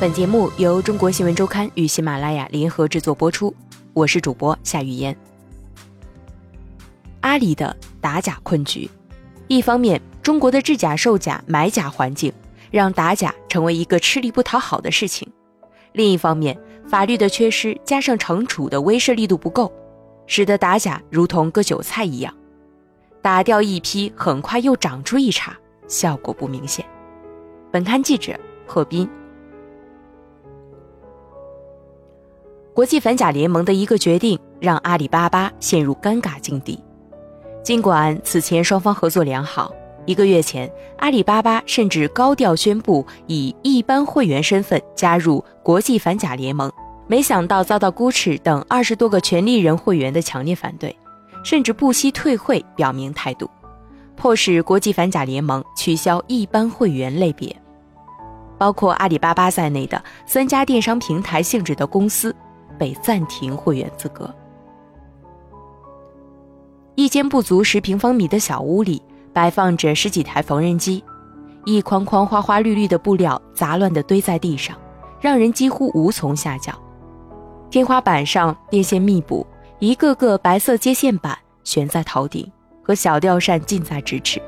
本节目由中国新闻周刊与喜马拉雅联合制作播出，我是主播夏雨嫣。阿里的打假困局，一方面，中国的制假售假买假环境让打假成为一个吃力不讨好的事情；另一方面，法律的缺失加上惩处的威慑力度不够，使得打假如同割韭菜一样，打掉一批，很快又长出一茬，效果不明显。本刊记者贺斌。国际反假联盟的一个决定让阿里巴巴陷入尴尬境地。尽管此前双方合作良好，一个月前阿里巴巴甚至高调宣布以一般会员身份加入国际反假联盟，没想到遭到 Gucci 等二十多个权利人会员的强烈反对，甚至不惜退会表明态度，迫使国际反假联盟取消一般会员类别，包括阿里巴巴在内的三家电商平台性质的公司。被暂停会员资格。一间不足十平方米的小屋里，摆放着十几台缝纫机，一筐筐花花绿绿的布料杂乱地堆在地上，让人几乎无从下脚。天花板上电线密布，一个个白色接线板悬在头顶，和小吊扇近在咫尺。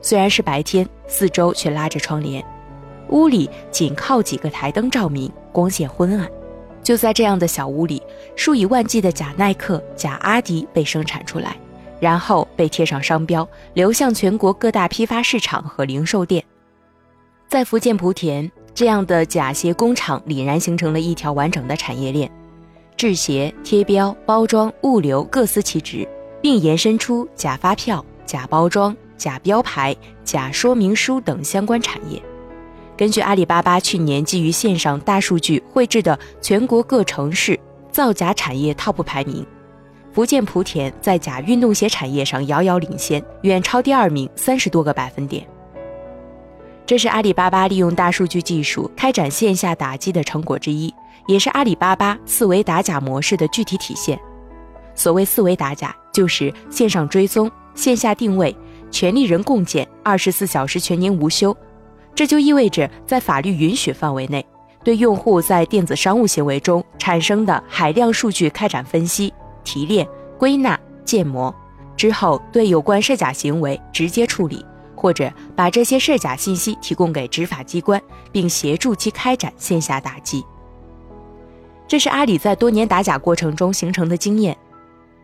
虽然是白天，四周却拉着窗帘，屋里仅靠几个台灯照明，光线昏暗。就在这样的小屋里，数以万计的假耐克、假阿迪被生产出来，然后被贴上商标，流向全国各大批发市场和零售店。在福建莆田，这样的假鞋工厂俨然形成了一条完整的产业链，制鞋、贴标、包装、物流各司其职，并延伸出假发票、假包装、假标牌、假说明书等相关产业。根据阿里巴巴去年基于线上大数据绘制的全国各城市造假产业 TOP 排名，福建莆田在假运动鞋产业上遥遥领先，远超第二名三十多个百分点。这是阿里巴巴利用大数据技术开展线下打击的成果之一，也是阿里巴巴四维打假模式的具体体现。所谓四维打假，就是线上追踪、线下定位、权利人共建、二十四小时全年无休。这就意味着，在法律允许范围内，对用户在电子商务行为中产生的海量数据开展分析、提炼、归纳、建模，之后对有关涉假行为直接处理，或者把这些涉假信息提供给执法机关，并协助其开展线下打击。这是阿里在多年打假过程中形成的经验。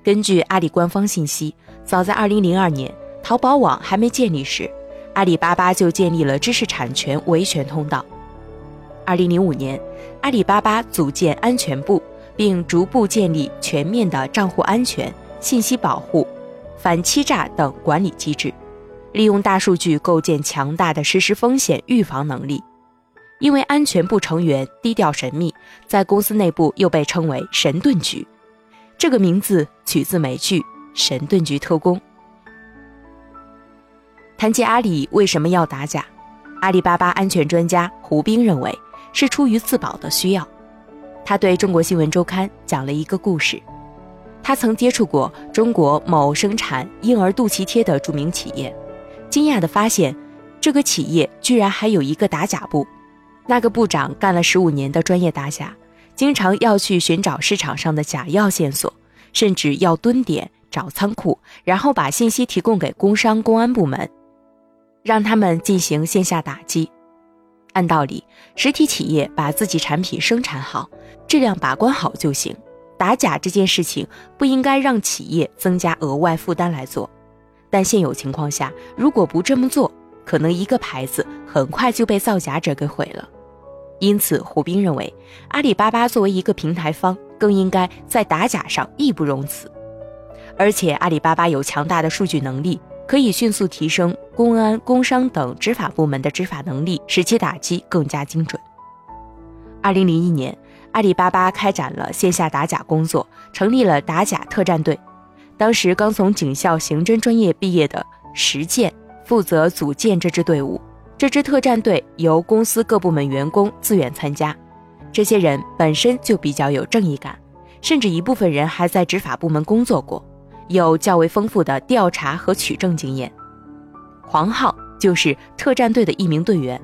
根据阿里官方信息，早在2002年，淘宝网还没建立时。阿里巴巴就建立了知识产权维权通道。二零零五年，阿里巴巴组建安全部，并逐步建立全面的账户安全、信息保护、反欺诈等管理机制，利用大数据构建强大的实时风险预防能力。因为安全部成员低调神秘，在公司内部又被称为“神盾局”，这个名字取自美剧《神盾局特工》。谈及阿里为什么要打假，阿里巴巴安全专家胡兵认为是出于自保的需要。他对中国新闻周刊讲了一个故事：他曾接触过中国某生产婴儿肚脐贴的著名企业，惊讶地发现，这个企业居然还有一个打假部。那个部长干了十五年的专业打假，经常要去寻找市场上的假药线索，甚至要蹲点找仓库，然后把信息提供给工商公安部门。让他们进行线下打击。按道理，实体企业把自己产品生产好，质量把关好就行。打假这件事情不应该让企业增加额外负担来做。但现有情况下，如果不这么做，可能一个牌子很快就被造假者给毁了。因此，胡兵认为，阿里巴巴作为一个平台方，更应该在打假上义不容辞。而且，阿里巴巴有强大的数据能力。可以迅速提升公安、工商等执法部门的执法能力，使其打击更加精准。二零零一年，阿里巴巴开展了线下打假工作，成立了打假特战队。当时刚从警校刑侦专业毕业的石建负责组建这支队伍。这支特战队由公司各部门员工自愿参加，这些人本身就比较有正义感，甚至一部分人还在执法部门工作过。有较为丰富的调查和取证经验，黄浩就是特战队的一名队员。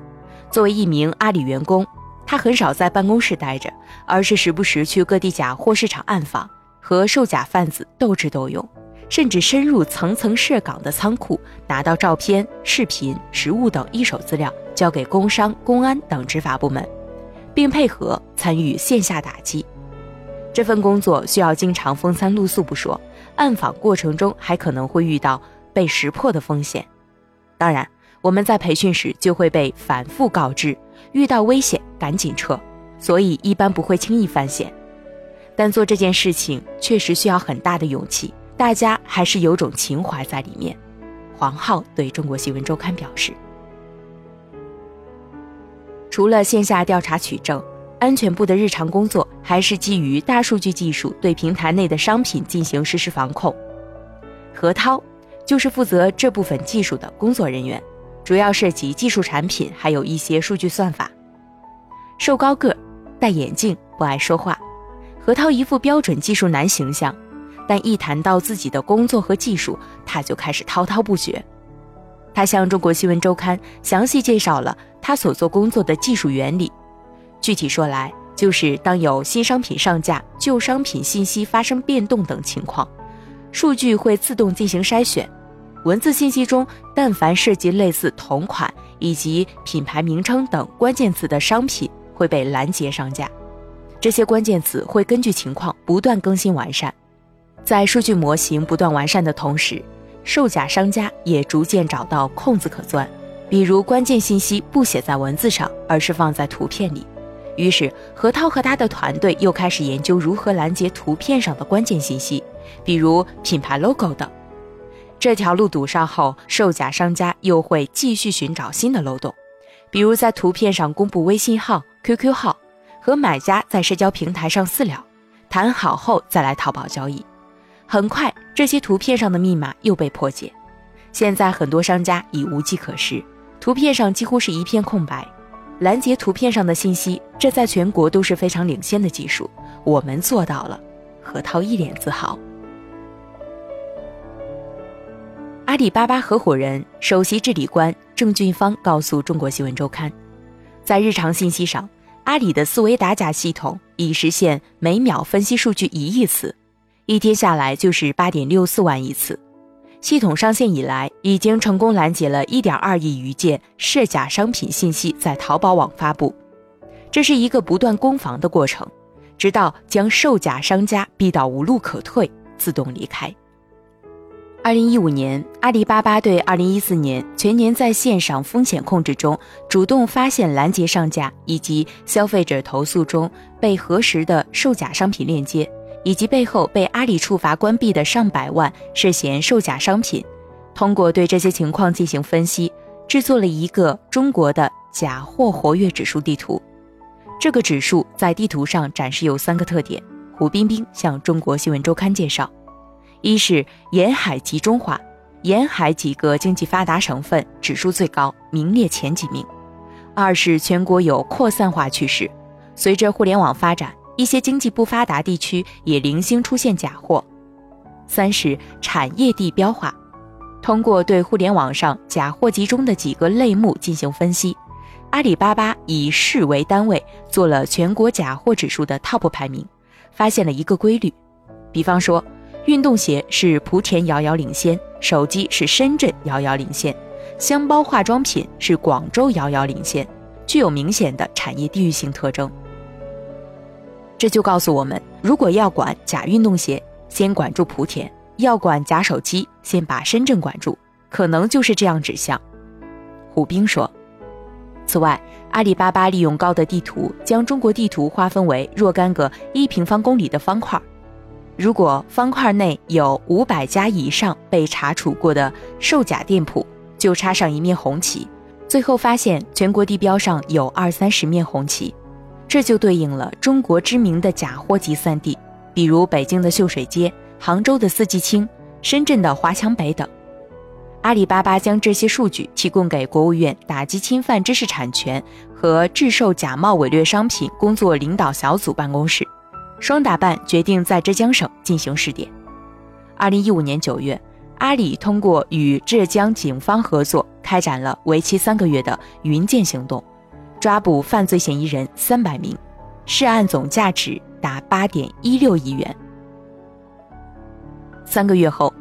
作为一名阿里员工，他很少在办公室待着，而是时不时去各地假货市场暗访，和售假贩子斗智斗勇，甚至深入层层设岗的仓库，拿到照片、视频、实物等一手资料，交给工商、公安等执法部门，并配合参与线下打击。这份工作需要经常风餐露宿不说，暗访过程中还可能会遇到被识破的风险。当然，我们在培训时就会被反复告知，遇到危险赶紧撤，所以一般不会轻易犯险。但做这件事情确实需要很大的勇气，大家还是有种情怀在里面。黄浩对中国新闻周刊表示，除了线下调查取证。安全部的日常工作还是基于大数据技术，对平台内的商品进行实时防控。何涛就是负责这部分技术的工作人员，主要涉及技术产品，还有一些数据算法。瘦高个，戴眼镜，不爱说话。何涛一副标准技术男形象，但一谈到自己的工作和技术，他就开始滔滔不绝。他向中国新闻周刊详细介绍了他所做工作的技术原理。具体说来，就是当有新商品上架、旧商品信息发生变动等情况，数据会自动进行筛选，文字信息中但凡涉及类似同款以及品牌名称等关键词的商品会被拦截上架。这些关键词会根据情况不断更新完善，在数据模型不断完善的同时，售假商家也逐渐找到空子可钻，比如关键信息不写在文字上，而是放在图片里。于是，何涛和他的团队又开始研究如何拦截图片上的关键信息，比如品牌 logo 等。这条路堵上后，售假商家又会继续寻找新的漏洞，比如在图片上公布微信号、QQ 号，和买家在社交平台上私聊，谈好后再来淘宝交易。很快，这些图片上的密码又被破解。现在，很多商家已无计可施，图片上几乎是一片空白。拦截图片上的信息，这在全国都是非常领先的技术，我们做到了。何涛一脸自豪。阿里巴巴合伙人、首席治理官郑俊芳告诉中国新闻周刊，在日常信息上，阿里的思维打假系统已实现每秒分析数据一亿次，一天下来就是八点六四万亿次。系统上线以来，已经成功拦截了1.2亿余件涉假商品信息在淘宝网发布。这是一个不断攻防的过程，直到将售假商家逼到无路可退，自动离开。2015年，阿里巴巴对2014年全年在线上风险控制中，主动发现拦截上架以及消费者投诉中被核实的售假商品链接。以及背后被阿里处罚关闭的上百万涉嫌售假商品，通过对这些情况进行分析，制作了一个中国的假货活跃指数地图。这个指数在地图上展示有三个特点。胡冰冰向中国新闻周刊介绍：一是沿海集中化，沿海几个经济发达省份指数最高，名列前几名；二是全国有扩散化趋势，随着互联网发展。一些经济不发达地区也零星出现假货。三是产业地标化，通过对互联网上假货集中的几个类目进行分析，阿里巴巴以市为单位做了全国假货指数的 TOP 排名，发现了一个规律。比方说，运动鞋是莆田遥遥领先，手机是深圳遥遥领先，箱包化妆品是广州遥遥领先，具有明显的产业地域性特征。这就告诉我们，如果要管假运动鞋，先管住莆田；要管假手机，先把深圳管住，可能就是这样指向。胡兵说。此外，阿里巴巴利用高德地图将中国地图划分为若干个一平方公里的方块，如果方块内有五百家以上被查处过的售假店铺，就插上一面红旗，最后发现全国地标上有二三十面红旗。这就对应了中国知名的假货集散地，比如北京的秀水街、杭州的四季青、深圳的华强北等。阿里巴巴将这些数据提供给国务院打击侵犯知识产权和制售假冒伪劣商品工作领导小组办公室，双打办决定在浙江省进行试点。二零一五年九月，阿里通过与浙江警方合作，开展了为期三个月的“云剑行动”。抓捕犯罪嫌疑人三百名，涉案总价值达八点一六亿元。三个月后，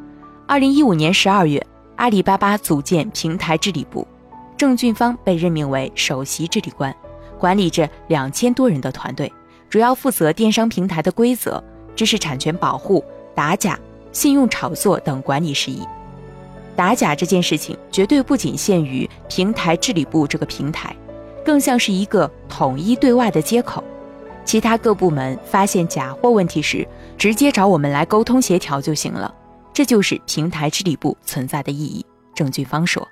二零一五年十二月，阿里巴巴组建平台治理部，郑俊芳被任命为首席治理官，管理着两千多人的团队，主要负责电商平台的规则、知识产权保护、打假、信用炒作等管理事宜。打假这件事情绝对不仅限于平台治理部这个平台，更像是一个统一对外的接口。其他各部门发现假货问题时，直接找我们来沟通协调就行了。这就是平台治理部存在的意义。郑俊芳说。